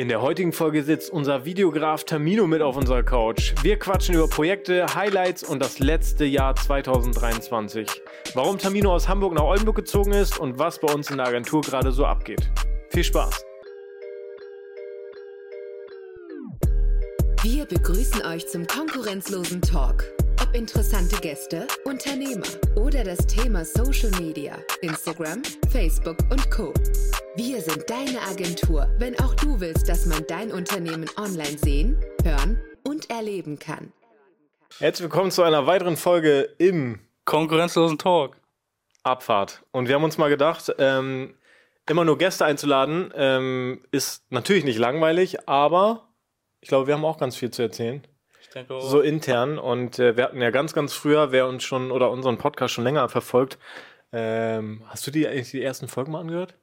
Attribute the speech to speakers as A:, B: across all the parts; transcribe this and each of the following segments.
A: In der heutigen Folge sitzt unser Videograf Tamino mit auf unserer Couch. Wir quatschen über Projekte, Highlights und das letzte Jahr 2023. Warum Tamino aus Hamburg nach Oldenburg gezogen ist und was bei uns in der Agentur gerade so abgeht. Viel Spaß!
B: Wir begrüßen euch zum konkurrenzlosen Talk. Ob interessante Gäste, Unternehmer oder das Thema Social Media, Instagram, Facebook und Co. Wir sind deine Agentur, wenn auch du willst, dass man dein Unternehmen online sehen, hören und erleben kann.
A: Herzlich willkommen zu einer weiteren Folge im
C: Konkurrenzlosen Talk.
A: Abfahrt. Und wir haben uns mal gedacht, ähm, immer nur Gäste einzuladen, ähm, ist natürlich nicht langweilig, aber ich glaube, wir haben auch ganz viel zu erzählen. So intern. Und äh, wir hatten ja ganz, ganz früher, wer uns schon oder unseren Podcast schon länger verfolgt, ähm, hast du die eigentlich die ersten Folgen mal angehört?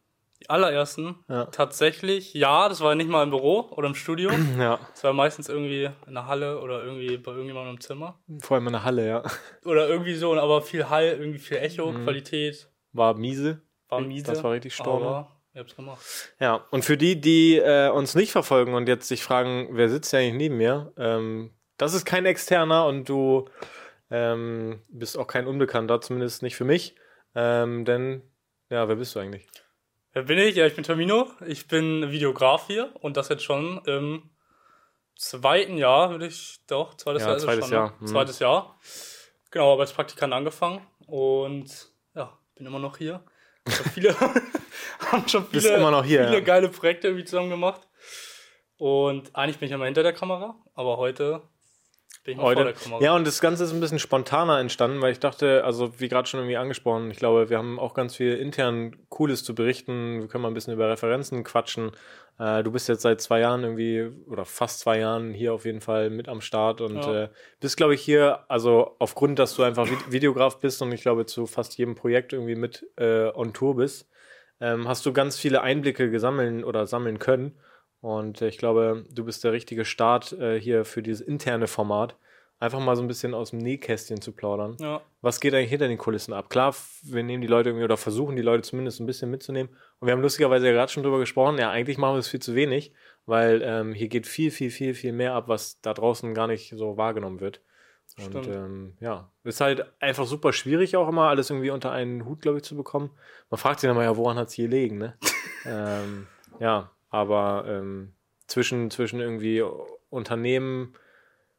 C: Die allerersten,
A: Ja.
C: tatsächlich, ja, das war nicht mal im Büro oder im Studio.
A: Ja,
C: Das war meistens irgendwie in der Halle oder irgendwie bei irgendjemandem im Zimmer.
A: vor allem in der Halle, ja.
C: Oder irgendwie so, aber viel Hall, irgendwie viel Echo, Qualität,
A: War miese.
C: war miese.
A: Das war richtig Storno.
C: Aber ich hab's gemacht.
A: Ja, und für die, die äh, uns nicht verfolgen und jetzt sich fragen, wer sitzt ja eigentlich neben mir, ähm, das ist kein Externer und du ähm, bist auch kein Unbekannter, zumindest nicht für mich. Ähm, denn, ja, wer bist du eigentlich?
C: Wer bin ich? Ja, ich bin Termino. Ich bin Videograf hier und das jetzt schon im zweiten Jahr, würde ich doch, zweites
A: Ja,
C: Jahr ist
A: zweites
C: schon, ne?
A: Jahr, mhm.
C: Zweites Jahr. Genau, aber als Praktikant angefangen und ja, bin immer noch hier. Viele haben schon viele,
A: immer noch hier,
C: viele
A: ja.
C: geile Projekte irgendwie zusammen gemacht. Und eigentlich bin ich immer hinter der Kamera, aber heute bin ich
A: Heute. Ja, und das Ganze ist ein bisschen spontaner entstanden, weil ich dachte, also wie gerade schon irgendwie angesprochen, ich glaube, wir haben auch ganz viel intern Cooles zu berichten. Wir können mal ein bisschen über Referenzen quatschen. Äh, du bist jetzt seit zwei Jahren irgendwie, oder fast zwei Jahren hier auf jeden Fall mit am Start und
C: Ja.
A: äh, bist, glaube ich, hier, also aufgrund, dass du einfach Vi- Videograf bist und ich glaube, zu fast jedem Projekt irgendwie mit äh, on Tour bist, ähm, hast du ganz viele Einblicke gesammelt oder sammeln können. Und äh, ich glaube, du bist der richtige Start äh, hier für dieses interne Format. Einfach mal so ein bisschen aus dem Nähkästchen zu plaudern.
C: ja.
A: Was geht eigentlich hinter den Kulissen ab? Klar, wir nehmen die Leute irgendwie oder versuchen die Leute zumindest ein bisschen mitzunehmen. Und wir haben lustigerweise ja gerade schon drüber gesprochen. Ja, eigentlich machen wir es viel zu wenig, weil ähm, hier geht viel, viel, viel, viel mehr ab, was da draußen gar nicht so wahrgenommen wird. Und ähm, ja, ist halt einfach super schwierig auch immer, alles irgendwie unter einen Hut, glaube ich, zu bekommen. Man fragt sich dann mal, ja, woran hat es hier gelegen, ne? ähm, ja, aber ähm, zwischen, zwischen irgendwie Unternehmen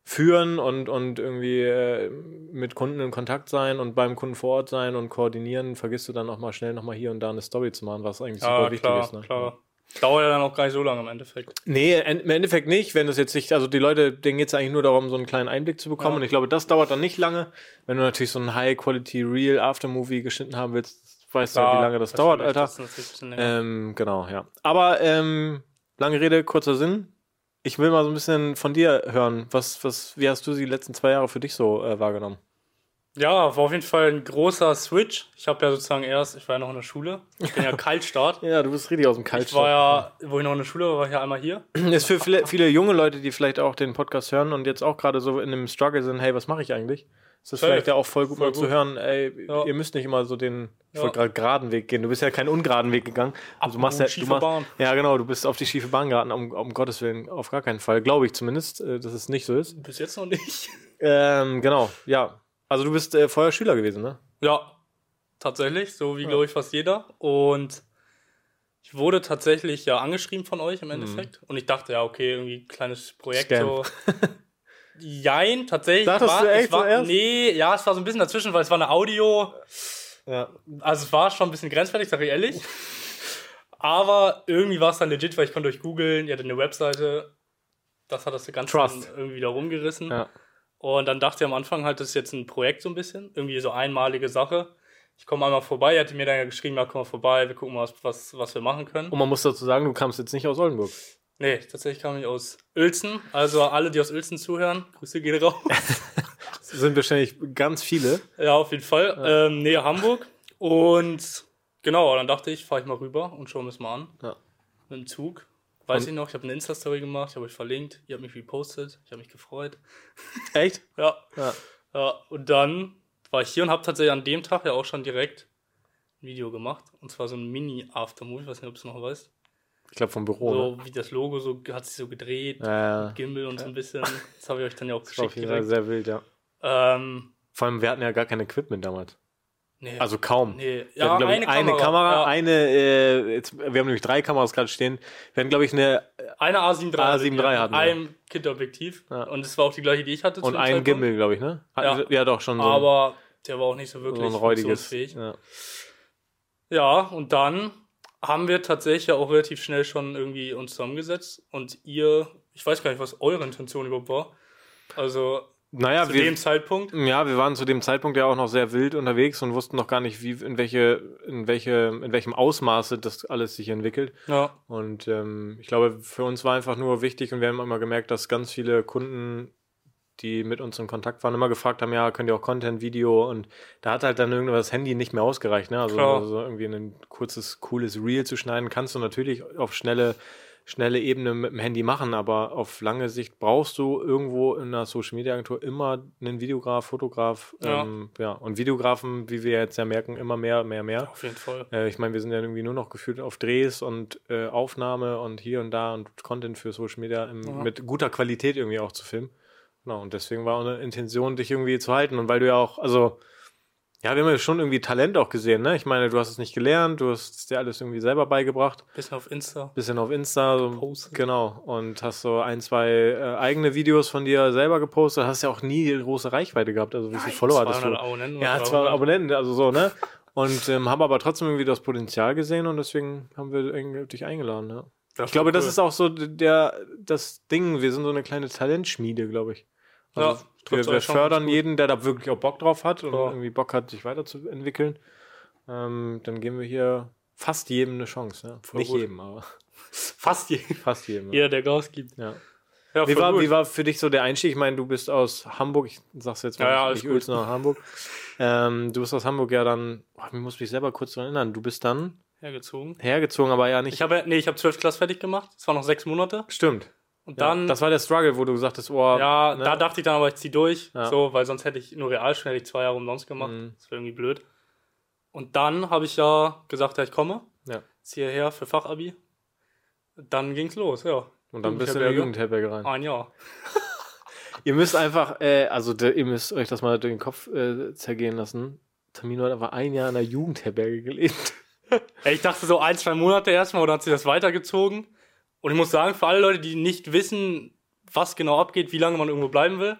A: führen und, und irgendwie äh, mit Kunden in Kontakt sein und beim Kunden vor Ort sein und koordinieren, vergisst du dann auch mal schnell nochmal hier und da eine Story zu machen, was eigentlich super
C: Ja,
A: wichtig
C: klar,
A: ist. Ne?
C: klar. Dauert ja dann auch gar nicht so lange im Endeffekt.
A: Nee, im Endeffekt nicht, wenn das jetzt nicht, also die Leute, denen geht es eigentlich nur darum, so einen kleinen Einblick zu bekommen.
C: Ja.
A: Und ich glaube, das dauert dann nicht lange. Wenn du natürlich so ein High-Quality Real Aftermovie geschnitten haben willst, weißt du, wie lange das dauert, Alter.
C: Das.
A: Ähm, genau, ja. Aber ähm, lange Rede, kurzer Sinn. Ich will mal so ein bisschen von dir hören. Was, was, wie hast du die letzten zwei Jahre für dich so äh, wahrgenommen?
C: Ja, war auf jeden Fall ein großer Switch. Ich habe ja sozusagen erst, ich war ja noch in der Schule. Ich bin ja Kaltstart.
A: Ja, du bist richtig aus dem
C: Ich
A: Kaltstart.
C: war ja, wo ich noch in der Schule war, war ich ja einmal hier.
A: Ist für viele, viele junge Leute, die vielleicht auch den Podcast hören und jetzt auch gerade so in einem Struggle sind, hey, was mache ich eigentlich? Ist das vielleicht ja auch voll gut
C: Voll
A: mal zu
C: gut.
A: hören, ey,
C: Ja.
A: ihr müsst nicht immer so den, ich
C: Ja.
A: wollte gerade geraden Weg gehen. Du bist ja keinen ungeraden Weg gegangen. Also du machst ja, du machst,
C: Bahn.
A: ja genau, du bist auf die schiefe Bahn geraten, um, um Gottes Willen, auf gar keinen Fall. Glaube ich zumindest, äh, dass es nicht so ist.
C: Bis jetzt noch nicht.
A: Ähm, genau, ja. Also du bist äh, vorher Schüler gewesen, ne?
C: Ja, tatsächlich, so wie glaube ich fast jeder. Und ich wurde tatsächlich ja angeschrieben von euch im Endeffekt. Und ich dachte, ja, okay, irgendwie ein kleines Projekt
A: Mhm. Scam.
C: so. Jein, tatsächlich.
A: Dachtest
C: war,
A: du echt
C: war,
A: zuerst?
C: Nee, ja, es war so ein bisschen dazwischen, weil es war eine Audio.
A: Ja.
C: Also es war schon ein bisschen grenzwertig, sag ich ehrlich. Aber irgendwie war es dann legit, weil ich konnte euch googeln, ihr hattet eine Webseite. Das hat das Ganze
A: Trust.
C: irgendwie da rumgerissen.
A: Ja.
C: Und dann dachte ich am Anfang halt, das ist jetzt ein Projekt so ein bisschen, irgendwie so einmalige Sache. Ich komme einmal vorbei, er hatte mir dann ja geschrieben, ja, komm mal vorbei, wir gucken mal, was, was, was wir machen können.
A: Und man muss dazu sagen, du kamst jetzt nicht aus Oldenburg.
C: Nee, tatsächlich kam ich aus Uelzen. Also alle, die aus Uelzen zuhören, Grüße gehen raus.
A: Das sind wahrscheinlich ganz viele.
C: ja, auf jeden Fall. Ähm, Nähe Hamburg. Und genau, dann dachte ich, fahre ich mal rüber und schauen wir es mal an.
A: Ja.
C: Mit dem Zug. Weiß
A: Und-
C: ich noch, ich habe eine Insta-Story gemacht, ich habe euch verlinkt, ihr habt mich repostet, ich habe mich gefreut.
A: Echt?
C: Ja.
A: Ja.
C: Ja, und dann war ich hier und habe tatsächlich an dem Tag ja auch schon direkt ein Video gemacht. Und zwar so ein Mini-Aftermovie, ich weiß nicht, ob du es noch weißt.
A: Ich glaube vom Büro.
C: so
A: ne?
C: wie das Logo so hat sich so gedreht,
A: Ja,
C: mit Gimbal und so ein bisschen. Das habe ich euch dann ja auch
A: das war auf
C: geschickt
A: jeden Fall
C: direkt.
A: sehr wild, ja.
C: Ähm,
A: Vor allem, wir hatten ja gar kein Equipment damals.
C: nee,
A: Also kaum.
C: nee,
A: Wir hatten, glaub ich, eine Kamera,
C: ja.
A: eine, äh, jetzt, wir haben nämlich drei Kameras gerade stehen. Wir hatten, glaube ich, eine
C: Eine A7 III.
A: A7 III hatten wir.
C: einem Kit-Objektiv.
A: Ja.
C: Und es war auch die gleiche, die ich hatte.
A: und einen
C: Zeitpunkt.
A: Gimbal, glaube ich, ne?
C: Ja.
A: ja, doch, schon so ein,
C: Aber der war auch nicht so
A: so
C: wirklich
A: ein räudiges. Ja.
C: Ja, und dann haben wir tatsächlich auch relativ schnell schon irgendwie uns zusammengesetzt. Und ihr, ich weiß gar nicht, was eure Intention überhaupt war. Also
A: Naja,
C: zu
A: wir,
C: dem Zeitpunkt.
A: Ja, wir waren zu dem Zeitpunkt ja auch noch sehr wild unterwegs und wussten noch gar nicht, wie, in welche, in welche, in welchem Ausmaße das alles sich entwickelt.
C: Ja,
A: Und ähm, ich glaube, für uns war einfach nur wichtig und wir haben immer gemerkt, dass ganz viele Kunden, die mit uns in Kontakt waren, immer gefragt haben, ja, könnt ihr auch Content, Video und da hat halt dann irgendwas das Handy nicht mehr ausgereicht, ne? Also, also irgendwie ein kurzes, cooles Reel zu schneiden, kannst du natürlich auf schnelle schnelle Ebene mit dem Handy machen, aber auf lange Sicht brauchst du irgendwo in einer Social Media Agentur immer einen Videograf, Fotograf,
C: Ja.
A: ähm, ja, und Videografen, wie wir jetzt ja merken, immer mehr, mehr, mehr.
C: auf jeden Fall.
A: Äh, ich meine, wir sind ja irgendwie nur noch gefühlt auf Drehs und äh, Aufnahme und hier und da und Content für Social Media im,
C: Ja.
A: mit guter Qualität irgendwie auch zu filmen. Genau, und deswegen war eine Intention, dich irgendwie zu halten. Und weil du ja auch, also, ja, wir haben ja schon irgendwie Talent auch gesehen, ne? Ich meine, du hast es nicht gelernt, du hast es dir alles irgendwie selber beigebracht.
C: Bisschen auf Insta.
A: Bisschen auf Insta, so,
C: Gepostet.
A: genau. Und hast so ein, zwei äh, eigene Videos von dir selber gepostet. Hast ja auch nie große Reichweite gehabt. Also, wie viele Follower hattest du?
C: 200 Abonnenten.
A: Ja,
C: 300.
A: Abonnenten, also so, ne? Und ähm, haben aber trotzdem irgendwie das Potenzial gesehen und deswegen haben wir dich eingeladen, ja.
C: Das
A: Ich glaube,
C: war
A: das
C: cool.
A: ist auch so der, das Ding. Wir sind so eine kleine Talentschmiede, glaube ich. Also
C: Ja,
A: wir, wir fördern jeden, der da wirklich auch Bock drauf hat und
C: Ja.
A: irgendwie Bock hat, sich weiterzuentwickeln. Ähm, dann geben wir hier fast jedem eine Chance. Ja?
C: Voll
A: Nicht
C: gut.
A: jedem, aber
C: fast je-
A: fast jedem. Ja.
C: jeder, der Gas gibt.
A: Ja.
C: Ja,
A: Wie, war,
C: gut.
A: wie war für dich so der Einstieg? Ich meine, du bist aus Hamburg, ich sag's jetzt mal,
C: Ja, ja,
A: nicht Uelzen, sondern Hamburg. Ähm, du bist aus Hamburg ja dann, oh, ich muss mich selber kurz daran erinnern, du bist dann
C: hergezogen?
A: hergezogen, aber ja nicht.
C: Ich habe, nee, ich habe 12 Klasse fertig gemacht. Es waren noch sechs Monate.
A: Stimmt.
C: Und
A: Ja,
C: dann,
A: das war der Struggle, wo du gesagt hast, oh,
C: ja,
A: ne?
C: da dachte ich dann aber, ich zieh durch.
A: Ja.
C: So, weil sonst hätte ich nur Realschule, hätte ich zwei Jahre umsonst gemacht.
A: Mhm.
C: Das wäre irgendwie blöd. Und dann habe ich ja gesagt, ja, ich komme.
A: Ja.
C: Ziehe hierher für Fachabi. Dann ging's los, ja.
A: Und dann bist du in die
C: Jugendherberge.
A: Rein.
C: Ein Jahr.
A: Ihr müsst einfach, äh, also ihr müsst euch das mal durch den Kopf äh, zergehen lassen. Tamino hat aber ein Jahr in der Jugendherberge gelebt.
C: Ich dachte so ein, zwei Monate erstmal oder hat sich das weitergezogen. Und ich muss sagen, für alle Leute, die nicht wissen, was genau abgeht, wie lange man irgendwo bleiben will,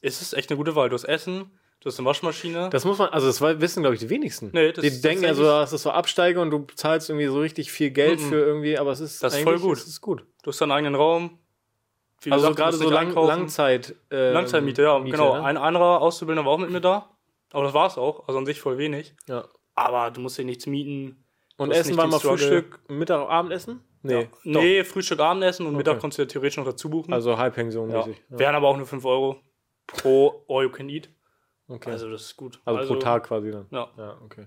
C: ist es echt eine gute Wahl. Du hast Essen, du hast eine Waschmaschine.
A: Das muss man, also das war- wissen, glaube ich, die wenigsten.
C: Nee, das
A: die
C: ist
A: denken ja so,
C: tatsächlich-
A: das ist so Absteige und du zahlst irgendwie so richtig viel Geld
C: Mhm.
A: für irgendwie, aber es ist
C: Das ist voll gut.
A: Es ist gut.
C: Du hast deinen eigenen Raum. Wie
A: Also
C: gesagt,
A: gerade so lang. Langzeit. äh,
C: Langzeitmiete, ja,
A: Miete,
C: genau.
A: Ne?
C: Ein anderer Auszubildender war auch mit mir da. Aber das war's auch. Also an sich voll wenig.
A: Ja.
C: Aber du musst dir nichts mieten.
A: Und Essen war mal. Frühstück, Mittag, Abendessen? Nee.
C: Ja. Nee, Frühstück, Abendessen und
A: Okay.
C: Mittag konntest du ja theoretisch noch dazu buchen.
A: Also Halbpension-mäßig.
C: ja. Wären aber auch nur 5 Euro pro All You Can Eat.
A: Okay.
C: Also das ist gut.
A: Also, pro Tag quasi dann.
C: Ja,
A: Ja, okay.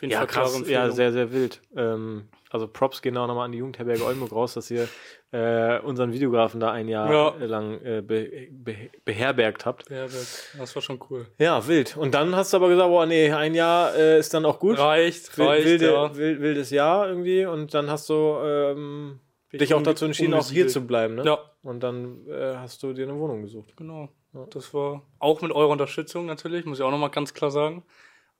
C: Jeden
A: Ja, krass. Ja, sehr, sehr wild. Ähm, also Props gehen auch nochmal an die Jugendherberge Oldenburg raus, dass ihr äh, unseren Videografen da ein Jahr
C: Ja.
A: lang äh, be be beherbergt habt.
C: Ja, das war schon cool.
A: Ja, wild. Und dann hast du aber gesagt, boah, nee, ein Jahr äh, ist dann auch gut.
C: Reicht,
A: Wil-
C: reicht,
A: wilde,
C: ja.
A: wild, wildes Jahr irgendwie. Und dann hast du ähm, dich
C: ich
A: auch dazu entschieden, auch hier zu bleiben. Ne?
C: Ja,
A: Und dann äh, hast du dir eine Wohnung gesucht.
C: genau.
A: Ja.
C: Das war auch mit eurer Unterstützung natürlich, muss ich auch nochmal ganz klar sagen.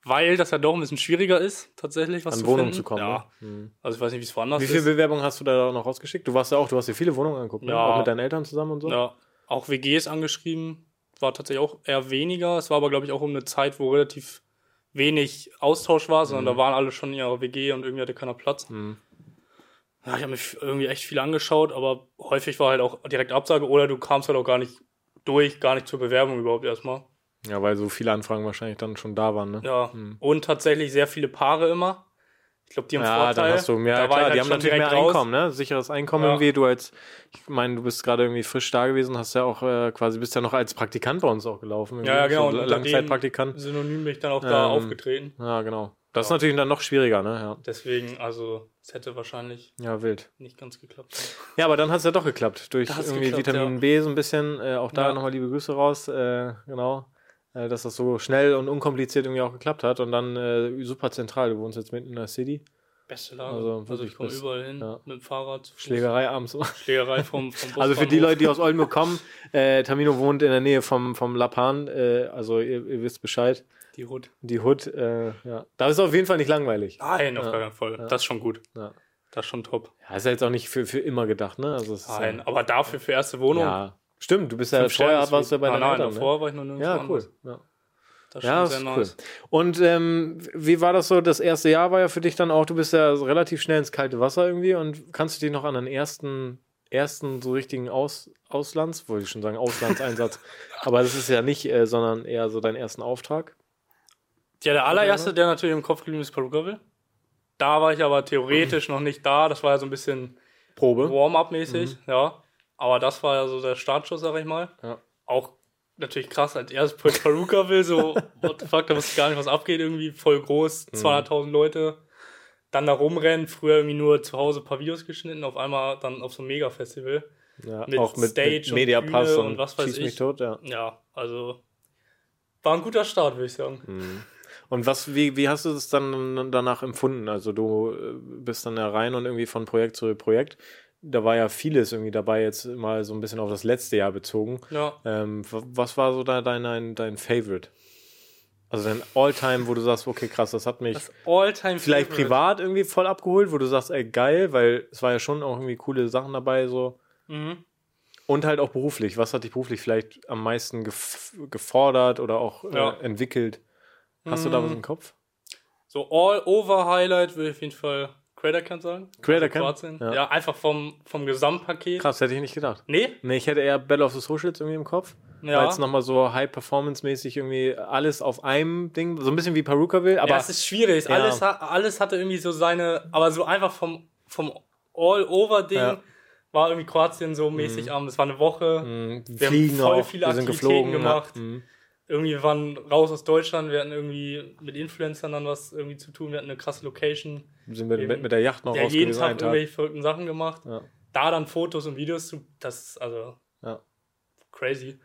C: Weil das ja doch ein bisschen schwieriger ist, tatsächlich was
A: An
C: zu
A: Wohnung
C: finden.
A: zu kommen.
C: Ja,
A: Ne? Mhm.
C: also ich weiß nicht, wie es woanders
A: Wie viele
C: ist.
A: Bewerbungen hast du da noch rausgeschickt? Du warst ja auch, du hast dir viele Wohnungen angeguckt, ne?
C: Ja.
A: auch mit deinen Eltern zusammen und so.
C: Ja, auch WGs angeschrieben. War tatsächlich auch eher weniger. Es war aber, glaube ich, auch um eine Zeit, wo relativ wenig Austausch war, sondern da waren alle schon in ihrer WG und irgendwie hatte keiner Platz.
A: Mhm.
C: Ja, ich habe mich irgendwie echt viel angeschaut, aber häufig war halt auch direkt Absage oder du kamst halt auch gar nicht durch, gar nicht zur Bewerbung überhaupt erstmal.
A: Ja, weil so viele Anfragen wahrscheinlich dann schon da waren. Ne?
C: Ja,
A: Hm.
C: und tatsächlich sehr viele Paare immer. Ich glaube, die haben
A: Ja,
C: Vorteil.
A: dann hast du mehr,
C: Da
A: klar,
C: halt
A: die haben natürlich mehr
C: raus.
A: Einkommen, ne? Sicheres Einkommen
C: Ja.
A: irgendwie. Du als, ich meine, du bist gerade irgendwie frisch da gewesen, hast ja auch äh, quasi, bist ja noch als Praktikant bei uns auch gelaufen.
C: Ja, ja, genau.
A: So Langzeitpraktikant.
C: Synonym bin ich dann auch da
A: Ähm,
C: aufgetreten.
A: Ja, genau. Das ist
C: Ja.
A: natürlich dann noch schwieriger, ne? Ja,
C: Deswegen, also, es hätte wahrscheinlich
A: ja wild.
C: nicht ganz geklappt.
A: Ja, aber dann hat es ja doch geklappt. Durch irgendwie
C: geklappt,
A: Vitamin. B so ein bisschen. Äh, auch da
C: Ja.
A: nochmal liebe Grüße raus. Äh, genau. Äh, dass das so schnell und unkompliziert irgendwie auch geklappt hat. Und dann äh, super zentral. Du wohnst jetzt mitten in der City.
C: Beste Lage.
A: Also
C: Also, ich komme überall hin
A: ja.
C: mit dem Fahrrad.
A: Schlägerei abends.
C: Schlägerei vom, vom
A: Also für die. Leute, die aus Oldenburg kommen, äh, Tamino wohnt in der Nähe vom, vom Lapan, äh, also ihr, ihr wisst Bescheid.
C: Die Hut.
A: Die Hood, äh, ja. Da ist auf jeden Fall nicht langweilig.
C: Nein, auf
A: Ja.
C: gar keinen Fall. Das ist schon gut.
A: Ja.
C: Das ist schon top.
A: Ja, ist ja jetzt auch nicht für, für immer gedacht, ne? Also es
C: Nein,
A: ja,
C: aber dafür für erste Wohnung.
A: ja. Stimmt, du bist ja vorher warst du bei
C: gut.
A: deinen
C: nein,
A: Eltern, ne?
C: davor war ich noch nirgendwo
A: Ja, cool. Ja.
C: Das
A: Ja, ist
C: nice.
A: cool. Und ähm, wie war das so? Das erste Jahr war ja für dich dann auch, du bist ja relativ schnell ins kalte Wasser irgendwie und kannst du dich noch an den ersten, ersten so richtigen Aus, Auslands, wollte ich schon sagen, Auslandseinsatz, aber das ist ja nicht, äh, sondern eher so deinen ersten Auftrag.
C: Ja, der allererste, der natürlich im Kopf geblieben ist, Perukaville. Da war ich aber theoretisch noch nicht da. Das war ja so ein bisschen
A: Probe.
C: Warm-up-mäßig, ja. Aber das war ja so der Startschuss, sag ich mal.
A: Ja.
C: Auch natürlich krass, als erstes Projekt Perukaville, so, what the fuck, da wusste ich gar nicht, was abgeht, irgendwie voll groß, 200.000 Leute. Dann da rumrennen, früher irgendwie nur zu Hause ein paar Videos geschnitten, auf einmal dann auf so einem Mega-Festival.
A: Ja,
C: Mit
A: auch mit,
C: Stage
A: mit
C: und
A: Mediapass
C: Bühne
A: und,
C: und was weiß
A: Schieß mich
C: ich.
A: tot, ja.
C: Ja, also war ein guter Start, würde ich sagen.
A: Mhm. Und was, wie, wie hast du das dann danach empfunden? Also du äh, bist dann ja rein und irgendwie von Projekt zu Projekt. Da war ja vieles irgendwie dabei, jetzt mal so ein bisschen auf das letzte Jahr bezogen.
C: Ja.
A: Ähm, was war so da dein, dein, dein Favorite? Also dein Alltime, wo du sagst, okay, krass, das hat mich
C: Das
A: vielleicht privat irgendwie voll abgeholt, wo du sagst, ey, geil, weil es war ja schon auch irgendwie coole Sachen dabei, so.
C: Mhm.
A: Und halt auch beruflich. Was hat dich beruflich vielleicht am meisten gef gefordert oder auch
C: Ja.
A: äh, entwickelt? Hast du da was
C: Mm.
A: im Kopf?
C: So All-Over-Highlight würde ich auf jeden Fall Creator Camp sagen.
A: Creator
C: Also
A: Camp?
C: Kroatien.
A: Ja.
C: Ja. einfach vom, vom Gesamtpaket.
A: Krass, hätte ich nicht gedacht.
C: Nee?
A: Nee, ich hätte eher Battle of the Socials irgendwie im Kopf.
C: Ja.
A: Weil es nochmal so High-Performance-mäßig irgendwie alles auf einem Ding, so ein bisschen wie Peruka will, aber
C: ja, es ist schwierig.
A: Ja.
C: Alles, alles hatte irgendwie so seine, aber so einfach vom, vom All-Over-Ding
A: Ja.
C: war irgendwie Kroatien so mäßig am. Es war eine Woche.
A: mh,
C: Wir
A: fliegen
C: haben voll
A: auch,
C: viele Aktivitäten
A: geflogen.
C: gemacht.
A: Mhm.
C: Irgendwie wir waren raus aus Deutschland. Wir hatten irgendwie mit Influencern dann was irgendwie zu tun. Wir hatten eine krasse Location.
A: Sind wir mit, mit der Yacht noch
C: Ja, jeden Tag
A: Tag.
C: irgendwelche verrückten Sachen gemacht.
A: Ja.
C: Da dann Fotos und Videos zu, das ist also
A: Ja.
C: crazy.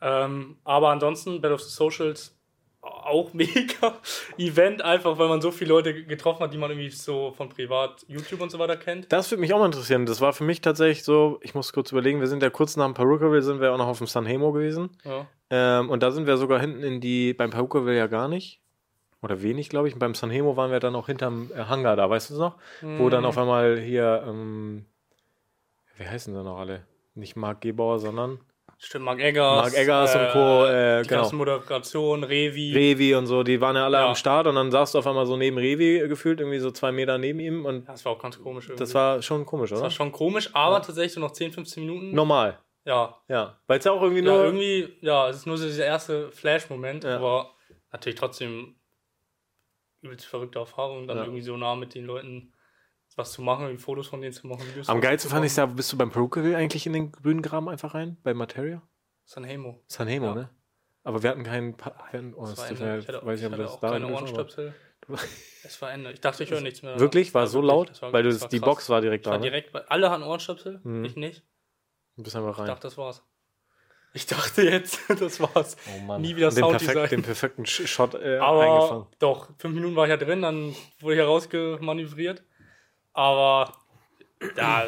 C: Ähm, aber ansonsten, Battle of the Socials auch mega Event, einfach weil man so viele Leute getroffen hat, die man irgendwie so von privat YouTube und so weiter kennt.
A: Das würde mich auch mal interessieren. Das war für mich tatsächlich so, ich muss kurz überlegen, wir sind ja kurz nach dem Perukaville, sind wir auch noch auf dem Sanhemo gewesen.
C: Ja.
A: Ähm, und da sind wir sogar hinten in die, beim Perukaville ja gar nicht. Oder wenig, glaube ich. Und beim Sanhemo waren wir dann auch hinterm äh, Hangar da, weißt du es noch? Wo
C: Mhm.
A: dann auf einmal hier, ähm, wie heißen sie noch alle? Nicht Marc Gebauer, sondern
C: Stimmt, Mark Eggers.
A: Marc Eggers und Co., äh,
C: die
A: genau.
C: ganzen Moderation, Revi.
A: Revi und so, die waren ja alle
C: Ja.
A: am Start und dann saß du auf einmal so neben Revi gefühlt, irgendwie so zwei Meter neben ihm und
C: das war auch ganz komisch irgendwie.
A: das war schon komisch,
C: das
A: oder?
C: war schon komisch, aber tatsächlich so noch 10, 15 Minuten.
A: Normal,
C: Ja,
A: ja. Weil es ja auch irgendwie
C: ja,
A: nur.
C: irgendwie, ja, es ist nur so dieser erste Flash-Moment,
A: Ja.
C: aber natürlich trotzdem übelst verrückte Erfahrung, dann
A: Ja.
C: irgendwie so nah mit den Leuten was zu machen, Fotos von denen zu machen, Videos
A: Am geilsten fand ich
C: machen.
A: ja, bist du beim Perukaville eigentlich in den grünen Graben einfach rein? Bei Materia?
C: Sanhemo.
A: Sanhemo,
C: Ja.
A: ne? Aber wir hatten keinen. Pa hatten, oh,
C: Das war Ende. Ich hatte,
A: weiß
C: ich
A: nicht, ob das
C: auch
A: da
C: keine Ohrenstöpsel. Es war Ende. Ich dachte, ich höre nichts mehr.
A: Wirklich? War es so laut?
C: War-
A: Weil du, die
C: krass.
A: Box war direkt
C: Ich
A: da. Ne?
C: direkt alle hatten Ohrenstöpsel,
A: Mhm.
C: ich nicht.
A: Du bist einfach
C: Ich
A: rein.
C: dachte, das war's. Ich dachte jetzt, das war's.
A: Oh Mann.
C: Nie wieder
A: Und den,
C: Sounddesign.
A: perfekt, den perfekten Shot äh,
C: Aber
A: eingefangen.
C: doch, fünf Minuten war ich ja drin, dann wurde ich herausgemanövriert. Aber ja,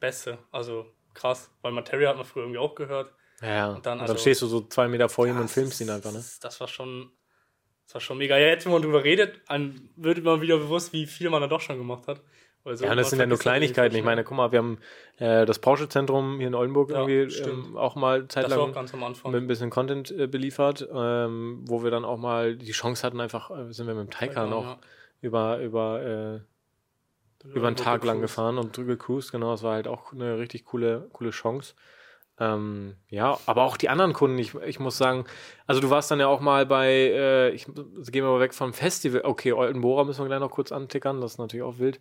C: Beste. Also krass, weil Materia hat man früher irgendwie auch gehört.
A: Ja, ja.
C: Und
A: Und
C: dann
A: dann,
C: also-
A: stehst du so zwei Meter vor ihm und filmst ihn einfach, ne?
C: Das war schon, das war schon mega. Ja, jetzt, wenn man drüber redet, einem wird immer wieder bewusst, wie viel man da doch schon gemacht hat. So
A: Ja, und das sind ja nur
C: irgendwie
A: Kleinigkeiten. Ich meine, guck mal, wir haben äh, das Porsche-Zentrum hier in Oldenburg
C: Ja,
A: irgendwie ähm, auch mal zeitlang
C: ganz am Anfang.
A: mit ein bisschen Content äh, beliefert, ähm, wo wir dann auch mal die Chance hatten, einfach, äh, sind wir mit dem Taycan auch
C: Ja.
A: über, über, äh, über einen Tag lang gefahren und drüber gecruised, genau, das war halt auch eine richtig coole, coole Chance. Ähm, ja, aber auch die anderen Kunden, ich, ich muss sagen, also du warst dann ja auch mal bei, äh, ich gehen wir mal weg vom Festival, okay, Oldenbora müssen wir gleich noch kurz antickern, das ist natürlich auch wild.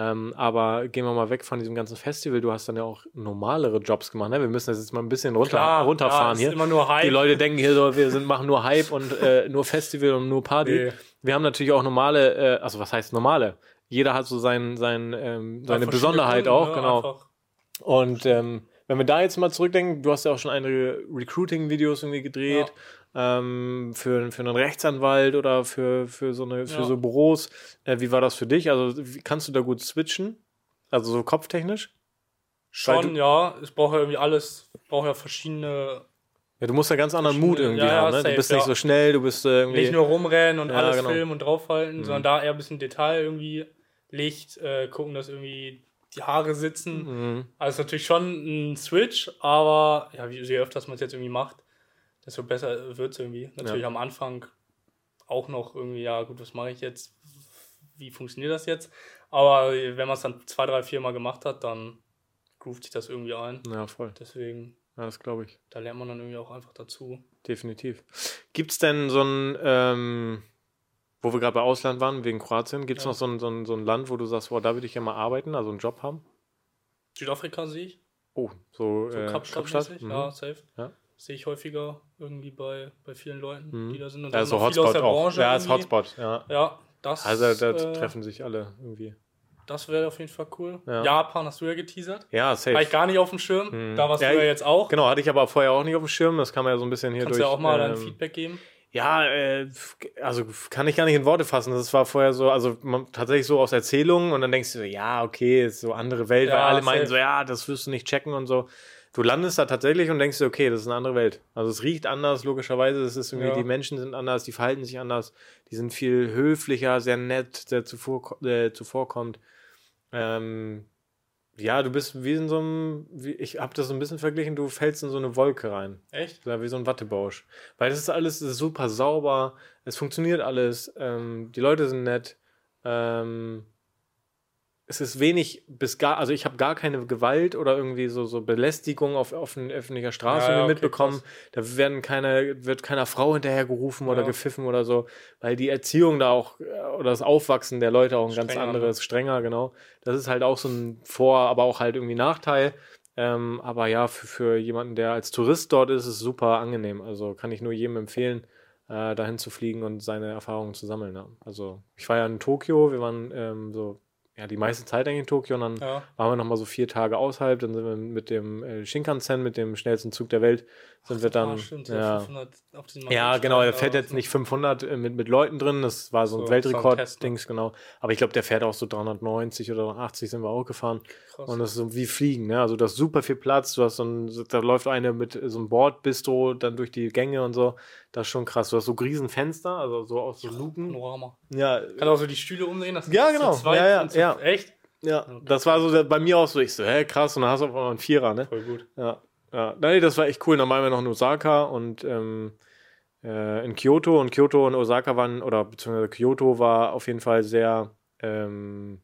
A: Ähm, aber gehen wir mal weg von diesem ganzen Festival. Du hast dann ja auch normalere Jobs gemacht. Ne? Wir müssen das jetzt mal ein bisschen runter,
C: Klar,
A: runterfahren
C: ja,
A: hier. Die Leute denken hier so, wir sind, machen nur Hype und äh, nur Festival und nur Party.
C: Nee.
A: Wir haben natürlich auch normale, äh, also was heißt normale? Jeder hat so sein, sein, ähm, seine
C: Ja,
A: Besonderheit
C: verschiedene
A: auch,
C: ne,
A: genau.
C: einfach.
A: Und ähm, wenn wir da jetzt mal zurückdenken, du hast ja auch schon einige Recruiting-Videos irgendwie gedreht ähm, für, für einen Rechtsanwalt oder für, für, so, eine, für
C: Ja.
A: so Büros. Äh, wie war das für dich? Also kannst du da gut switchen? Also so kopftechnisch?
C: Schon, ja. Es braucht ja irgendwie alles, braucht ja verschiedene.
A: Ja, du musst ja ganz anderen Mut irgendwie
C: Ja,
A: haben. Ne?
C: safe,
A: du bist nicht
C: ja.
A: so schnell, du bist äh, irgendwie.
C: Nicht nur rumrennen und
A: Ja,
C: alles
A: genau.
C: filmen und draufhalten, sondern da eher ein bisschen Detail irgendwie. Licht, äh, gucken, dass irgendwie die Haare sitzen.
A: Mhm.
C: Also ist natürlich schon ein Switch, aber ja, wie, je öfters man es jetzt irgendwie macht, desto besser wird es irgendwie. Natürlich am Anfang auch noch irgendwie, ja gut, was mache ich jetzt? Wie funktioniert das jetzt? Aber wenn man es dann zwei, drei, vier Mal gemacht hat, dann groovt sich das irgendwie ein.
A: Ja, voll.
C: Deswegen,
A: Ja, das glaube ich.
C: da lernt man dann irgendwie auch einfach dazu.
A: Definitiv. Gibt es denn so ein, ähm, wo wir gerade bei Ausland waren, wegen Kroatien, gibt es
C: Ja.
A: noch so ein, so, ein, so ein Land, wo du sagst, boah, da würde ich ja mal arbeiten, also einen Job haben?
C: Südafrika sehe ich.
A: Oh, so,
C: So
A: äh,
C: Kapstadt-mäßig,
A: Mhm.
C: ja, safe.
A: Ja.
C: Sehe ich häufiger irgendwie bei, bei vielen Leuten,
A: Mhm.
C: die da sind. Und
A: Ja,
C: dann
A: so
C: noch viele aus
A: Hotspot
C: der
A: auch.
C: Branche
A: Ja, ist
C: irgendwie.
A: Hotspot, ja.
C: Ja, das,
A: Also da
C: äh,
A: treffen sich alle irgendwie.
C: das wäre auf jeden Fall cool.
A: Ja.
C: Japan hast du ja geteasert.
A: Ja,
C: War
A: safe.
C: ich gar nicht auf dem Schirm.
A: Mhm.
C: Da warst
A: Ja,
C: du ja jetzt auch.
A: Genau, hatte ich aber vorher auch nicht auf dem Schirm. Das kam ja so ein bisschen hier
C: Kannst
A: durch.
C: du ja auch mal dein
A: ähm,
C: Feedback geben.
A: Ja, äh, also kann ich gar nicht in Worte fassen. Das war vorher so, also man, tatsächlich so aus Erzählungen und dann denkst du so, ja, okay, ist so andere Welt, weil
C: Ja,
A: alle meinen so, ja, das wirst du nicht checken und so. Du landest da tatsächlich und denkst dir, okay, das ist eine andere Welt. Also es riecht anders, logischerweise. Es ist irgendwie,
C: Ja.
A: die Menschen sind anders, die verhalten sich anders, die sind viel höflicher, sehr nett, sehr zuvor, äh, zuvorkommt. Ähm, ja, du bist wie in so einem, wie, ich habe das so ein bisschen verglichen, du fällst in so eine Wolke rein.
C: Echt?
A: Ja, wie so ein Wattebausch. Weil das ist alles das ist super sauber, es funktioniert alles, ähm, die Leute sind nett. Ähm, es ist wenig bis gar, also ich habe gar keine Gewalt oder irgendwie so, so Belästigung auf, offen, öffentlicher Straße
C: Ja, ja, okay,
A: mitbekommen. da werden keine, wird keiner Frau hinterhergerufen oder
C: Ja.
A: gepfiffen oder so, weil die Erziehung da auch äh, oder das Aufwachsen der Leute auch ein ganz
C: Strenger, ne?
A: anderes, strenger, genau. Das ist halt auch so ein Vor-, aber auch halt irgendwie Nachteil. Ähm, aber ja, für, für jemanden, der als Tourist dort ist, ist es super angenehm. Also kann ich nur jedem empfehlen, äh, dahin zu fliegen und seine Erfahrungen zu sammeln. Ja. Also ich war ja in Tokio, wir waren ähm, so, ja, die meiste Zeit eigentlich in Tokio und dann
C: Ja.
A: waren wir noch mal so vier Tage außerhalb. Dann sind wir mit dem äh, Shinkansen, mit dem schnellsten Zug der Welt, sind wir dann.
C: ah, stimmt,
A: ja,
C: 500 auf
A: ja, genau, er fährt jetzt nicht 500 äh, mit, mit Leuten drin, das war so ein
C: So, ein
A: Weltrekord-Dings, genau. Aber ich glaube, der fährt auch so 390 oder 80 sind wir auch gefahren.
C: Krass.
A: Und das ist so wie Fliegen, ne? Also du hast super viel Platz, du hast so ein, da läuft eine mit so einem Bordbistro dann durch die Gänge und so. Das ist schon krass. Du hast so riesen Fenster, also so aus so Luken.
C: Panorama.
A: Ja,
C: Kannst auch so die Stühle umdrehen? Das
A: Ja, genau.
C: Zu zweit
A: Ja, ja,
C: zu-
A: ja.
C: Echt?
A: ja. Das war so bei mir auch so, ich so, hä, krass, und dann hast du auf einmal einen Vierer, ne?
C: Voll gut.
A: Ja, ja. Nee, das war echt cool. Dann waren wir noch in Osaka und ähm, äh, in Kyoto. Und Kyoto und Osaka waren, oder beziehungsweise Kyoto war auf jeden Fall sehr, ähm,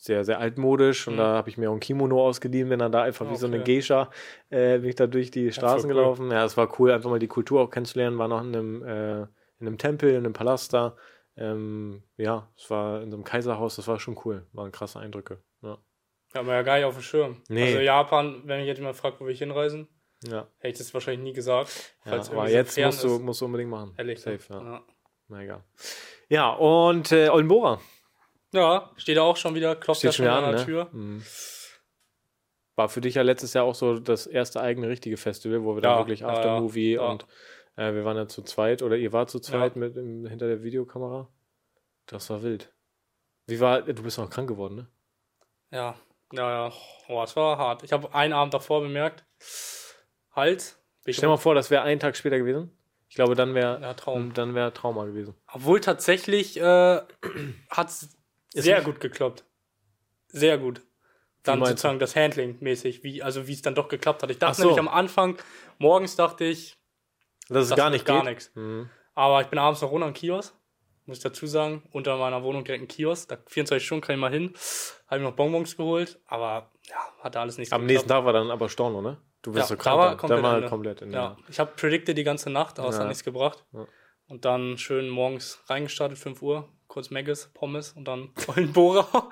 A: sehr, sehr altmodisch. Und
C: Mhm.
A: da habe ich mir auch ein Kimono ausgeliehen, bin dann da einfach wie so eine
C: Okay.
A: Geisha, äh, bin ich da durch die Straßen
C: voll cool.
A: gelaufen. Ja, es war cool, einfach mal die Kultur auch kennenzulernen. War noch in einem, äh, in einem Tempel, in einem Palast da. Ähm, ja, es war in so einem Kaiserhaus, das war schon cool. Waren krasse Eindrücke. Ja.
C: Ja, aber ja gar nicht auf dem Schirm.
A: Nee.
C: Also Japan, wenn mich jetzt jemand fragt, wo wir hinreisen,
A: Ja,
C: hätte ich das wahrscheinlich nie gesagt.
A: ja aber
C: so
A: jetzt musst du,
C: ist.
A: musst du unbedingt machen.
C: Ehrlich.
A: Safe, ja.
C: ja.
A: Na egal. Ja, und äh, Oldenbora
C: Ja, steht da auch schon wieder, klopft ja
A: steht schon
C: schon
A: wieder
C: an
A: an,
C: der
A: ne?
C: Tür.
A: Mhm. War für dich ja letztes Jahr auch so das erste eigene richtige Festival, wo wir dann
C: Ja,
A: wirklich
C: ja,
A: Aftermovie
C: ja, ja.
A: und äh, wir waren ja zu zweit oder ihr wart zu zweit
C: Ja.
A: mit im, hinter der Videokamera. Das war wild. Wie war, du bist noch krank geworden, ne?
C: Ja, ja, ja. Oh, es war hart. Ich habe einen Abend davor bemerkt, ich
A: Stell mal vor, das wäre einen Tag später gewesen. Ich glaube, dann wäre
C: Ja, Traum.
A: dann wäre Trauma gewesen.
C: Obwohl tatsächlich äh, hat sehr gut geklappt. Sehr gut. Dann
A: du?
C: sozusagen das Handling mäßig, wie, also wie es dann doch geklappt hat. Ich dachte
A: Ach so.
C: nämlich am Anfang, morgens dachte ich, Das
A: gar
C: wird
A: nicht
C: gar nichts.
A: Mhm.
C: aber ich bin abends noch runter am Kiosk, muss ich dazu sagen, unter meiner Wohnung direkt ein Kiosk, da 24 Stunden kann ich mal hin, habe mir noch Bonbons geholt, aber ja, hat da alles nicht
A: Am nächsten Tag war dann aber Storno, ne? Du bist
C: Ja,
A: so
C: da
A: krank.
C: war
A: dann.
C: komplett
A: dann war komplett in
C: Ja, ich habe predicted die ganze Nacht, aber es
A: Ja.
C: hat nichts gebracht.
A: Ja.
C: Und dann schön morgens reingestartet, 5 Uhr, kurz Maggis, Pommes und dann Bohrer.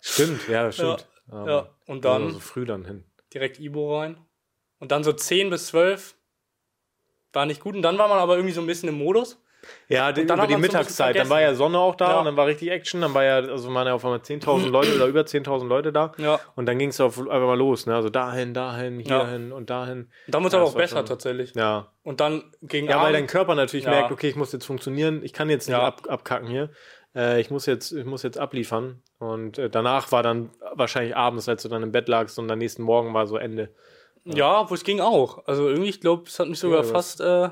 A: Stimmt, ja, stimmt. Aber
C: ja, und
A: dann
C: dann
A: so früh dann hin.
C: direkt Ibo rein. Und dann so 10 bis 12 war nicht gut. Und dann war man aber irgendwie so ein bisschen im Modus.
A: Ja, die,
C: dann
A: über die Mittagszeit. Dann war ja Sonne auch da
C: Ja.
A: und dann war richtig Action. Dann war ja, also waren ja auf einmal 10.000 Leute oder über 10.000 Leute da.
C: Ja.
A: Und dann ging es auf einfach mal los. Ne? Also dahin, dahin,
C: Ja.
A: hierhin und dahin.
C: Dann wird es
A: Ja,
C: aber auch besser
A: schon-
C: tatsächlich.
A: Ja.
C: Und dann gegen
A: Ja, weil dein Körper natürlich
C: Ja.
A: merkt, okay, ich muss jetzt funktionieren, ich kann jetzt nicht
C: Ja.
A: ab, abkacken hier. Äh, ich, muss jetzt, ich muss jetzt abliefern. Und äh, danach war dann wahrscheinlich abends, als du dann im Bett lagst und am nächsten Morgen war so Ende.
C: Ja, wo es ging auch. Also irgendwie, ich glaube, es hat mich sogar
A: Ja,
C: fast äh,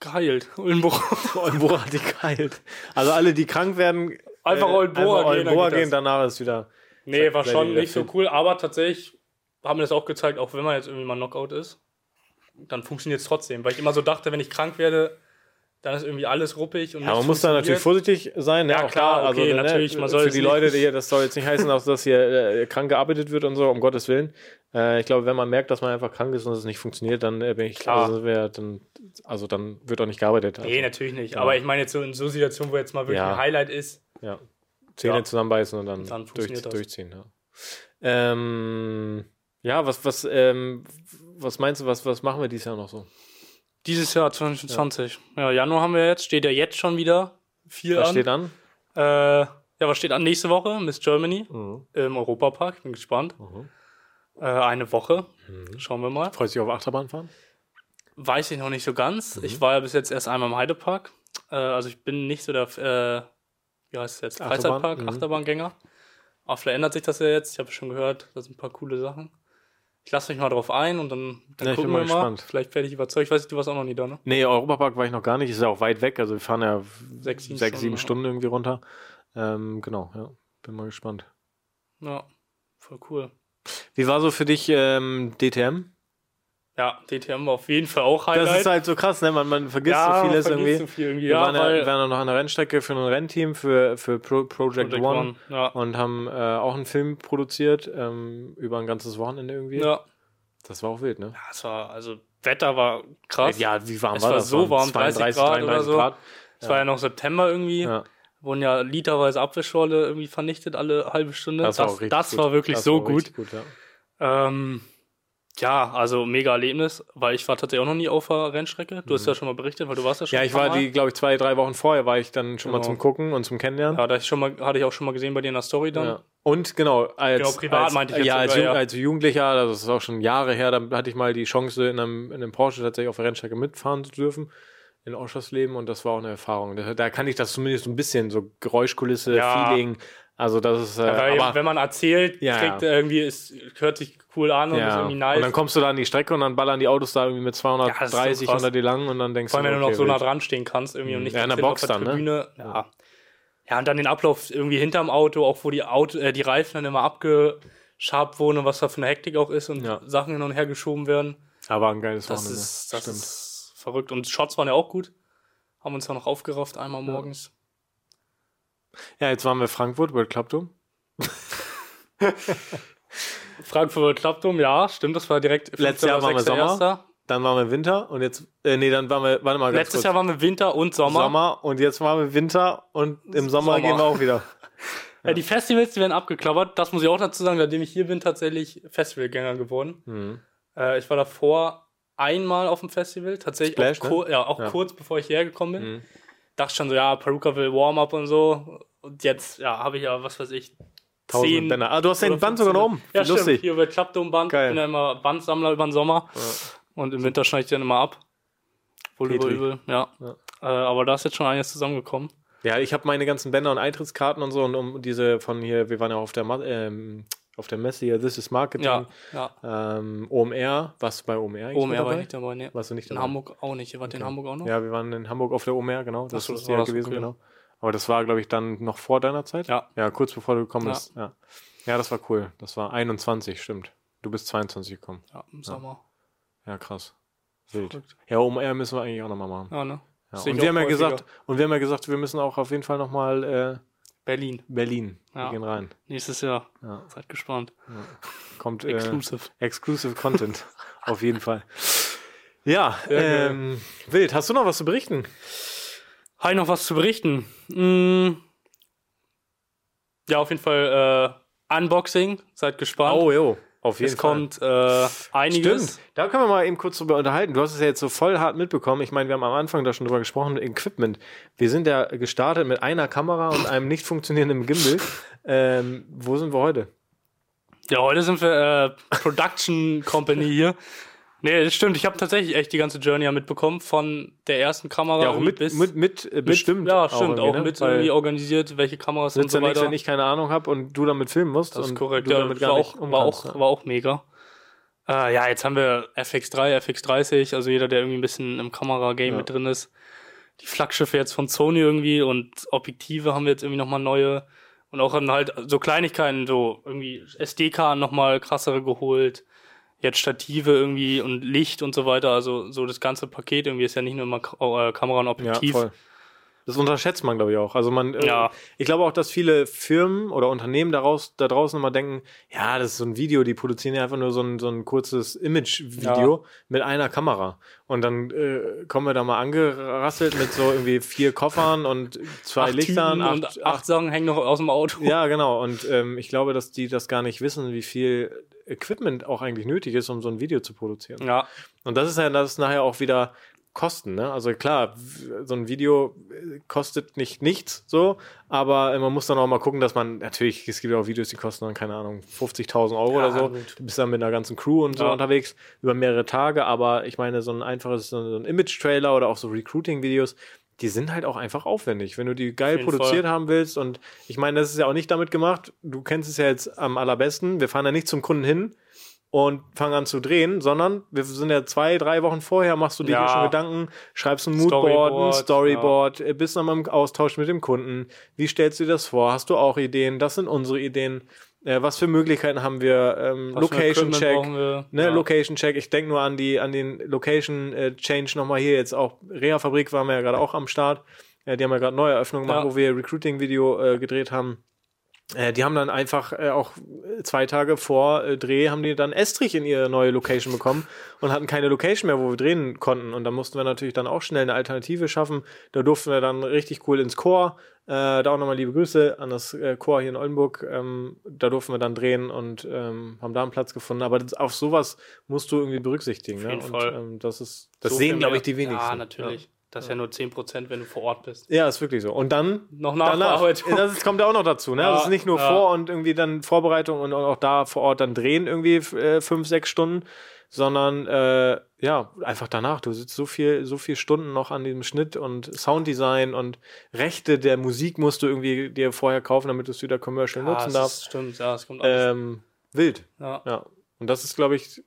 C: geheilt. Oldenburg.
A: Oldenburg hat die kalt. Also alle, die krank werden,
C: Einfach Oldenburg
A: einfach
C: gehen, dann
A: Oldenburg gehen, danach ist wieder.
C: nee, war schon nicht so cool, aber tatsächlich haben mir das auch gezeigt, auch wenn man jetzt irgendwie mal Knockout ist, dann funktioniert es trotzdem. Weil ich immer so dachte, wenn ich krank werde, dann ist irgendwie alles ruppig und
A: Ja, man muss da natürlich vorsichtig sein. Ne?
C: Ja, klar,
A: also,
C: okay,
A: ne,
C: natürlich, man soll
A: Für die Leute, die, das soll jetzt nicht heißen, dass hier äh, krank gearbeitet wird und so, um Gottes Willen. Äh, ich glaube, wenn man merkt, dass man einfach krank ist und es nicht funktioniert, dann äh, bin ich
C: Klar.
A: Also, wer, dann, also dann wird auch nicht gearbeitet. Also,
C: Nee, natürlich nicht. Aber ich meine jetzt so in so Situationen, wo jetzt mal wirklich
A: Ja.
C: ein Highlight ist,
A: Ja. Zähne
C: Ja.
A: zusammenbeißen und dann,
C: Dann
A: durch, durchziehen. Ja, ähm, ja was, was, ähm, was meinst du, was, was machen wir dieses Jahr noch so?
C: Dieses Jahr 2020. Ja. Januar haben wir jetzt, steht ja jetzt schon wieder viel
A: Was
C: an.
A: steht an?
C: Äh, ja, was steht an nächste Woche? Miss Germany
A: Mhm.
C: im Europapark. Bin gespannt. Äh, eine Woche.
A: Mhm.
C: Schauen wir mal.
A: Freust du dich auf Achterbahn fahren?
C: Weiß ich noch nicht so ganz.
A: Mhm.
C: Ich war ja bis jetzt erst einmal im Heidepark. Äh, also ich bin nicht so der, äh, wie heißt es jetzt,
A: Achterbahn?
C: Freizeitpark,
A: Mhm.
C: Achterbahngänger. Aber vielleicht ändert sich das ja jetzt. Ich habe schon gehört, da sind ein paar coole Sachen. Ich lasse mich mal drauf ein und dann, dann
A: Ja, ich
C: gucken
A: bin
C: wir
A: mal gespannt.
C: Vielleicht werde ich überzeugt. Ich weiß nicht, du warst auch noch nie da, ne?
A: Nee, Europapark war ich noch gar nicht. Ist ja auch weit weg. Also wir fahren ja
C: Sechs, sieben
A: sechs, sieben
C: Stunden,
A: Stunden irgendwie runter. Ähm, genau, ja. Bin mal gespannt.
C: Ja, voll cool.
A: Wie war so für dich ähm, DTM?
C: Ja, DTM war auf jeden Fall auch Highlight.
A: Das ist halt so krass, ne? Man, man vergisst
C: ja,
A: so vieles irgendwie.
C: So viel irgendwie.
A: Wir
C: Ja,
A: waren, ja, waren ja noch an der Rennstrecke für ein Rennteam für, für Pro Project,
C: Project
A: One,
C: One, ja.
A: und haben äh, auch einen Film produziert ähm, über ein ganzes Wochenende irgendwie.
C: ja.
A: Das war auch wild, ne?
C: Ja, es war, also, Wetter war krass.
A: Ja, wie warm
C: Es
A: war
C: war
A: das?
C: so
A: Waren
C: warm, 30 Grad oder so.
A: Grad.
C: Es war ja noch September irgendwie.
A: Ja.
C: Wurden ja literweise Abwischrolle irgendwie vernichtet alle halbe Stunde.
A: Das,
C: Das,
A: war, auch richtig
C: das
A: gut.
C: war wirklich
A: Das
C: so
A: war
C: gut.
A: gut ja.
C: Ähm, ja, also mega Erlebnis, weil ich war tatsächlich auch noch nie auf der Rennstrecke. Du hast ja schon mal berichtet, weil du warst ja schon.
A: Mhm. ja, ich war
C: Mal.
A: die, glaube ich, zwei, drei Wochen vorher war ich dann schon mal
C: Genau.
A: zum Gucken und zum Kennenlernen.
C: Ja, da ich schon mal, hatte ich auch schon mal gesehen bei dir in der Story dann.
A: Ja. Und genau, als,
C: Genau, privat
A: als,
C: meinte ich jetzt
A: ja, als,
C: sogar, ja.
A: als Jugendlicher, das ist auch schon Jahre her, da hatte ich mal die Chance, in einem, in einem Porsche tatsächlich auf der Rennstrecke mitfahren zu dürfen. In Oschersleben und das war auch eine Erfahrung. Da, da kann ich das zumindest so ein bisschen, so Geräuschkulisse,
C: Ja.
A: Feeling. Also, das ist. Äh,
C: Weil,
A: aber,
C: wenn man erzählt,
A: Ja,
C: kriegt
A: ja.
C: irgendwie, es hört sich cool an und ist
A: ja.
C: irgendwie nice.
A: Und dann kommst du da an die Strecke und dann ballern die Autos da irgendwie mit
C: das ist so
A: 230
C: krass.
A: unter die lang und dann denkst
C: Vor allem, wenn
A: du,
C: du noch
A: okay,
C: so nah dran stehen kannst irgendwie und nicht
A: Ja, in der Box
C: auf der
A: dann, ne?
C: Tribüne. Ja. ja, und dann den Ablauf irgendwie hinterm Auto, auch wo die, Auto, äh, die Reifen dann immer abgeschabt wurden und was da für eine Hektik auch ist und
A: Ja.
C: Sachen hin und her geschoben werden.
A: Aber ein geiles
C: Das,
A: Wochenende.
C: ist, das
A: Stimmt.
C: ist verrückt. Und Shots waren ja auch gut. Haben uns ja noch aufgerafft, einmal morgens.
A: Ja, jetzt waren wir Frankfurt, World Club Dome.
C: Frankfurt Klappdom, ja, stimmt, das war direkt.
A: Letztes Jahr waren wir
C: 5.
A: Sommer.
C: 1..
A: Dann waren wir Winter und jetzt, äh, nee, dann waren wir, warte mal
C: Letztes
A: kurz.
C: Jahr waren wir Winter und Sommer.
A: Sommer und jetzt waren wir Winter und im Sommer,
C: Sommer.
A: gehen wir auch wieder.
C: Ja, die Festivals, die werden abgeklappert. Das muss ich auch dazu sagen, seitdem ich hier bin, tatsächlich Festivalgänger geworden.
A: Mhm.
C: Äh, ich war davor einmal auf dem Festival, tatsächlich
A: Splash,
C: auch,
A: ne?
C: ja, auch
A: Ja.
C: kurz bevor ich hierher gekommen bin.
A: Mhm.
C: Dachte schon so, ja, Peruka will Warm-up und so. Und jetzt, ja, habe ich ja, was weiß ich,
A: Tausend
C: zehn
A: Bänder. Ah, du hast den Band sogar noch
C: 15.
A: um.
C: Ja,
A: Wie
C: stimmt.
A: lustig.
C: Hier über Klappdom-Band. Ich bin ja immer Bandsammler über den Sommer. Und im Winter schneide ich dann immer ab. Wohl über übel, ja.
A: Ja.
C: Äh, aber da ist jetzt schon einiges zusammengekommen.
A: Ja, ich habe meine ganzen Bänder und Eintrittskarten und so und um diese von hier, wir waren ja auf der, ähm, auf der Messe hier, This is Marketing,
C: Ja, ja.
A: ähm, OMR, warst du bei OMR
C: OMR war ich nicht dabei, ne.
A: Warst du nicht
C: In
A: dabei?
C: Hamburg auch nicht. Ihr wart in Hamburg auch noch?
A: Ja, wir waren in Hamburg auf der OMR, genau. Das
C: Ach so,
A: ist
C: das war
A: ja gewesen,
C: okay.
A: genau. Aber das war, glaube ich, dann noch vor deiner Zeit?
C: Ja.
A: Ja, kurz bevor du gekommen
C: Ja.
A: bist. Ja. ja, das war cool. Das war 21, stimmt. Du bist 22 gekommen.
C: Ja, im Sommer.
A: Ja, krass. Wild.
C: Verrückt.
A: Ja, OMR müssen wir eigentlich auch nochmal machen.
C: Ja, ne?
A: Ja. Und wir haben ja gesagt, und wir haben ja gesagt, wir müssen auch auf jeden Fall nochmal äh,
C: Berlin.
A: Berlin.
C: Ja.
A: Wir gehen rein.
C: Nächstes Jahr.
A: Ja.
C: Seid gespannt.
A: Kommt äh,
C: Exclusive.
A: exclusive Content. auf jeden Fall. Ja, ähm, wild. Hast du noch was zu berichten?
C: Habe ich noch was zu berichten? Mm. Ja, auf jeden Fall äh, Unboxing. Seid gespannt.
A: Oh, jo. Auf jeden
C: es
A: Fall.
C: kommt äh, einiges.
A: Stimmt, da können wir mal eben kurz drüber unterhalten. Du hast es ja jetzt so voll hart mitbekommen. Ich meine, wir haben am Anfang da schon drüber gesprochen, Equipment. Wir sind ja gestartet mit einer Kamera und einem nicht funktionierenden Gimbal. Ähm, wo sind wir heute?
C: Ja, heute sind wir äh, Production Company hier. Nee, das stimmt. Ich habe tatsächlich echt die ganze Journey ja mitbekommen, von der ersten Kamera
A: Ja, auch mit, mit, mit äh, bestimmt.
C: Ja, stimmt. Auch,
A: irgendwie, ne?
C: mit irgendwie organisiert, welche Kameras und so weiter.
A: wenn ich keine Ahnung habe und du damit filmen musst.
C: Das ist korrekt. Ja,
A: damit
C: das
A: gar
C: war
A: nicht
C: auch, war, auch,
A: ja.
C: war auch mega. Äh, ja, jetzt haben wir FX3, FX30, also jeder, der irgendwie ein bisschen im Kamera-Game
A: Ja.
C: mit drin ist. Die Flaggschiffe jetzt von Sony irgendwie und Objektive haben wir jetzt irgendwie nochmal neue. Und auch dann halt so Kleinigkeiten, so irgendwie SD-Karten nochmal krassere geholt. Jetzt Stative irgendwie und Licht und so weiter. Also so das ganze Paket irgendwie ist ja nicht nur immer äh, Kamera und
A: Ja,
C: Objektiv.
A: voll. Das unterschätzt man, glaube ich, auch. Also man, äh,
C: Ja.
A: ich glaube auch, dass viele Firmen oder Unternehmen daraus, da draußen immer denken, ja, das ist so ein Video, die produzieren ja einfach nur so ein, so ein kurzes Image-Video mit einer Kamera. Und dann äh, kommen wir da mal angerasselt mit so irgendwie vier Koffern und zwei
C: Acht
A: Lichtern, acht,
C: und
A: acht
C: acht Sachen hängen noch aus dem Auto.
A: Ja, genau. Und ähm, ich glaube, dass die das gar nicht wissen, wie viel Equipment auch eigentlich nötig ist, um so ein Video zu produzieren.
C: Ja,
A: Und das ist ja das ist nachher auch wieder Kosten, ne? Also klar, so ein Video äh, kostet nicht nichts so, aber man muss dann auch mal gucken, dass man, natürlich, es gibt ja auch Videos, die kosten dann, keine Ahnung, 50.000 Euro
C: Ja,
A: oder so.
C: gut.
A: Du bist dann mit einer ganzen Crew und so
C: Ja.
A: unterwegs über mehrere Tage, aber ich meine, so ein einfaches, so ein Image-Trailer oder auch so Recruiting-Videos, die sind halt auch einfach aufwendig, wenn du die geil produziert
C: Fall.
A: haben willst. Und ich meine, das ist ja auch nicht damit gemacht. Du kennst es ja jetzt am allerbesten. Wir fahren ja nicht zum Kunden hin und fangen an zu drehen, sondern wir sind ja zwei, drei Wochen vorher, machst du dir
C: Ja.
A: schon Gedanken, schreibst ein Moodboard, ein
C: Storyboard,
A: Storyboard, äh, bist dann im Austausch mit dem Kunden. Wie stellst du dir das vor? Hast du auch Ideen? Das sind unsere Ideen. Äh, was für Möglichkeiten haben wir? Ähm, Location Check.
C: wir?
A: Ne,
C: Ja.
A: Location Check. Ich denke nur an die, an den Location äh, Change nochmal hier jetzt auch. Reha-Fabrik waren wir ja gerade auch am Start. Äh, die haben ja gerade neue Eröffnung gemacht,
C: Ja.
A: wo wir Recruiting-Video äh, gedreht haben. Äh, die haben dann einfach äh, auch äh, zwei Tage vor äh, Dreh haben die dann Estrich in ihre neue Location bekommen und hatten keine Location mehr, wo wir drehen konnten. Und da mussten wir natürlich dann auch schnell eine Alternative schaffen. Da durften wir dann richtig cool ins Chor. Äh, da auch nochmal liebe Grüße an das äh, Chor hier in Oldenburg. Ähm, da durften wir dann drehen und ähm, haben da einen Platz gefunden. Aber das, auf sowas musst du irgendwie berücksichtigen.
C: Auf jeden
A: ne?
C: Fall.
A: Und ähm, das ist, das
C: So
A: sehen, glaube ich, die wenigsten.
C: Ja, natürlich. Das ist ja nur 10%, wenn du vor Ort bist.
A: Ja, ist wirklich so. Und dann
C: Noch
A: danach.
C: Nachbearbeitung.
A: Das ist- kommt ja auch noch dazu. Ne?
C: Ja,
A: das ist nicht nur
C: ja.
A: vor und irgendwie dann Vorbereitung und auch da vor Ort dann drehen irgendwie äh, fünf, sechs Stunden, sondern äh, ja, einfach danach. Du sitzt so viel, so viel Stunden noch an diesem Schnitt und Sounddesign und Rechte der Musik musst du irgendwie dir vorher kaufen, damit du es wieder commercial
C: Ja,
A: nutzen
C: das
A: darfst.
C: ist, stimmt, ja, das kommt alles.
A: Ähm, wild.
C: ja.
A: Ja. Und das ist, glaube ich,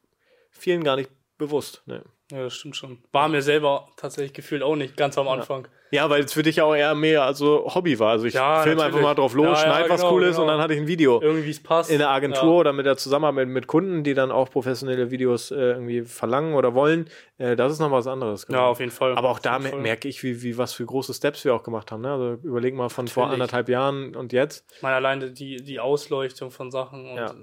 A: vielen gar nicht bewusst. Ne?
C: Ja, das stimmt schon. War mir selber tatsächlich gefühlt auch nicht, ganz am Anfang.
A: Ja, weil es für dich auch eher mehr also Hobby war. Also ich
C: Ja,
A: filme einfach mal drauf los,
C: Ja, ja,
A: schneid was
C: genau,
A: Cooles und
C: genau.
A: dann hatte ich ein Video.
C: Irgendwie es passt.
A: in der Agentur
C: Ja.
A: oder mit der Zusammenarbeit mit Kunden, die dann auch professionelle Videos äh, irgendwie verlangen oder wollen, äh, das ist noch was anderes.
C: Ja, auf jeden Fall.
A: Aber auch da
C: Auf Fall.
A: merke ich, wie, wie was für große Steps wir auch gemacht haben. Ne? Also überleg mal von vor
C: Natürlich.
A: anderthalb Jahren und jetzt.
C: Ich meine, alleine die, die Ausleuchtung von Sachen und
A: Ja.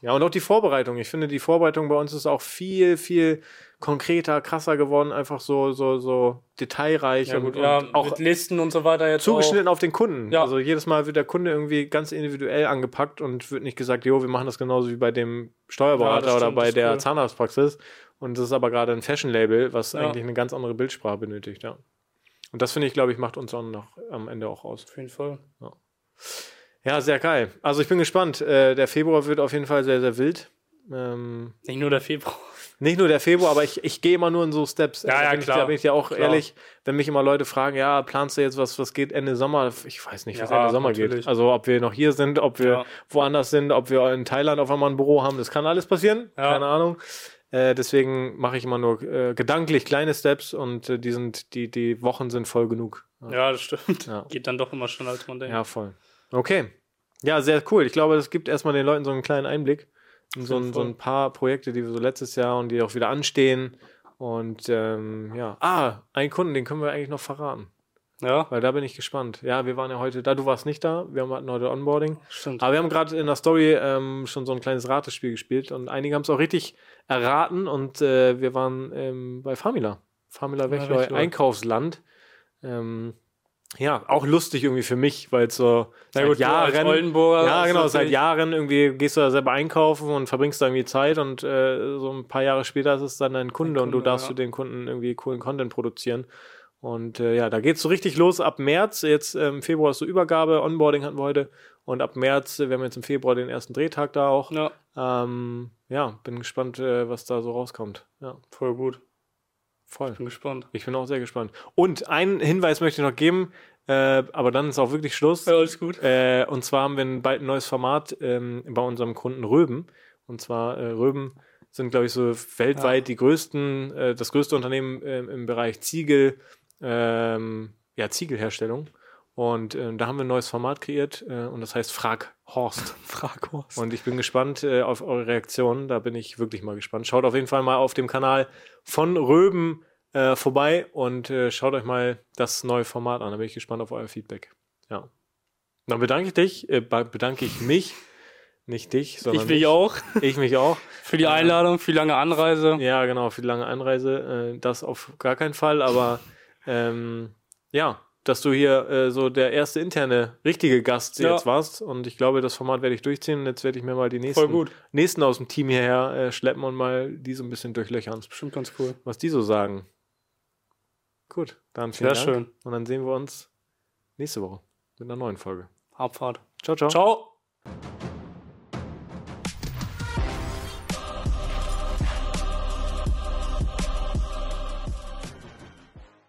A: Ja, und auch die Vorbereitung. Ich finde, die Vorbereitung bei uns ist auch viel, viel konkreter, krasser geworden, einfach so, so, so detailreich
C: ja,
A: und,
C: gut,
A: und
C: ja,
A: auch
C: mit Listen und so weiter jetzt
A: zugeschnitten auf den Kunden.
C: Ja.
A: Also jedes Mal wird der Kunde irgendwie ganz individuell angepackt und wird nicht gesagt, jo, wir machen das genauso wie bei dem Steuerberater
C: das
A: oder
C: stimmt,
A: bei der
C: cool.
A: Zahnarztpraxis. Und das ist aber gerade ein Fashion-Label, was eigentlich eine ganz andere Bildsprache benötigt, ja. Und das finde ich, glaube ich, macht uns auch noch am Ende auch aus.
C: Auf jeden Fall.
A: Ja, sehr geil. Also ich bin gespannt. Äh, der Februar wird auf jeden Fall sehr, sehr wild. Ähm,
C: Nicht nur der Februar.
A: Nicht nur der Februar, aber ich, ich gehe immer nur in so Steps.
C: Ja, ja,
A: bin ich,
C: klar.
A: Da bin ich ja auch
C: Klar.
A: ehrlich, wenn mich immer Leute fragen, ja, planst du jetzt was, was geht Ende Sommer? Ich weiß nicht, was
C: Ja,
A: Ende Sommer
C: natürlich.
A: geht. Also ob wir noch hier sind, ob wir
C: Ja.
A: woanders sind, ob wir in Thailand auf einmal ein Büro haben, das kann alles passieren.
C: Ja.
A: Keine Ahnung. Äh, deswegen mache ich immer nur äh, gedanklich kleine Steps und äh, die sind, die, die Wochen sind voll genug.
C: Ja, das stimmt. Geht dann doch immer schneller, als man denkt.
A: Ja, voll. Okay. Ja, sehr cool. Ich glaube, das gibt erstmal den Leuten so einen kleinen Einblick in so ein, so ein paar Projekte, die wir so letztes Jahr und die auch wieder anstehen. Und ähm, ja, ah, einen Kunden, den können wir eigentlich noch verraten,
C: Ja,
A: weil da bin ich gespannt. Ja, wir waren ja heute da, du warst nicht da, wir hatten heute Onboarding.
C: stimmt.
A: Aber wir haben gerade in der Story ähm, schon so ein kleines Ratespiel gespielt und einige haben es auch richtig erraten und äh, wir waren ähm, bei Famila. Famila Wechleu,
C: Wechleu.
A: Einkaufsland. Ähm, ja, auch lustig irgendwie für mich, weil so seit
C: gut,
A: Jahren,
C: Oldenburger
A: ja genau, seit Jahren irgendwie gehst du da selber einkaufen und verbringst da irgendwie Zeit und äh, so ein paar Jahre später ist es dann dein Kunde, und du
C: Kunde,
A: darfst
C: ja.
A: für den Kunden irgendwie coolen Content produzieren. Und äh, ja, da geht's so richtig los ab März. Jetzt ähm, im Februar ist so Übergabe, Onboarding hatten wir heute. Und ab März, äh, wir haben jetzt im Februar den ersten Drehtag da auch.
C: Ja,
A: Ähm, ja, bin gespannt, äh, was da so rauskommt. Ja,
C: voll gut.
A: Voll.
C: Bin gespannt.
A: Ich bin auch sehr gespannt. Und einen Hinweis möchte ich noch geben, äh, aber dann ist auch wirklich Schluss.
C: Ja, alles gut.
A: Äh, und zwar haben wir ein, bald ein neues Format ähm, bei unserem Kunden Röben. Und zwar äh, Röben sind, glaube ich, so weltweit die größten, äh, das größte Unternehmen ähm, im Bereich Ziegel, ähm, ja, Ziegelherstellung. Und äh, da haben wir ein neues Format kreiert äh, und das heißt Frag Horst.
C: Frag was.
A: Und ich bin gespannt äh, auf eure Reaktionen. Da bin ich wirklich mal gespannt. Schaut auf jeden Fall mal auf dem Kanal von Röben äh, vorbei und äh, schaut euch mal das neue Format an. Da bin ich gespannt auf euer Feedback. Ja. Dann bedanke ich dich, äh, be- bedanke ich mich, nicht dich, sondern
C: Ich will auch.
A: ich mich auch.
C: Für die Einladung, für die lange Anreise.
A: Ja, genau, für die lange Anreise. Das auf gar keinen Fall, aber ähm, ja, dass du hier äh, so der erste interne, richtige Gast
C: Ja.
A: jetzt warst. Und ich glaube, das Format werde ich durchziehen. Und jetzt werde ich mir mal die nächsten, nächsten aus dem Team hierher äh, schleppen und mal die so ein bisschen durchlöchern,
C: Bestimmt ganz cool.
A: was die so sagen. Gut, dann vielen
C: Sehr
A: Dank.
C: schön.
A: Und dann sehen wir uns nächste Woche mit einer neuen Folge.
C: Abfahrt.
A: Ciao, ciao.
C: Ciao.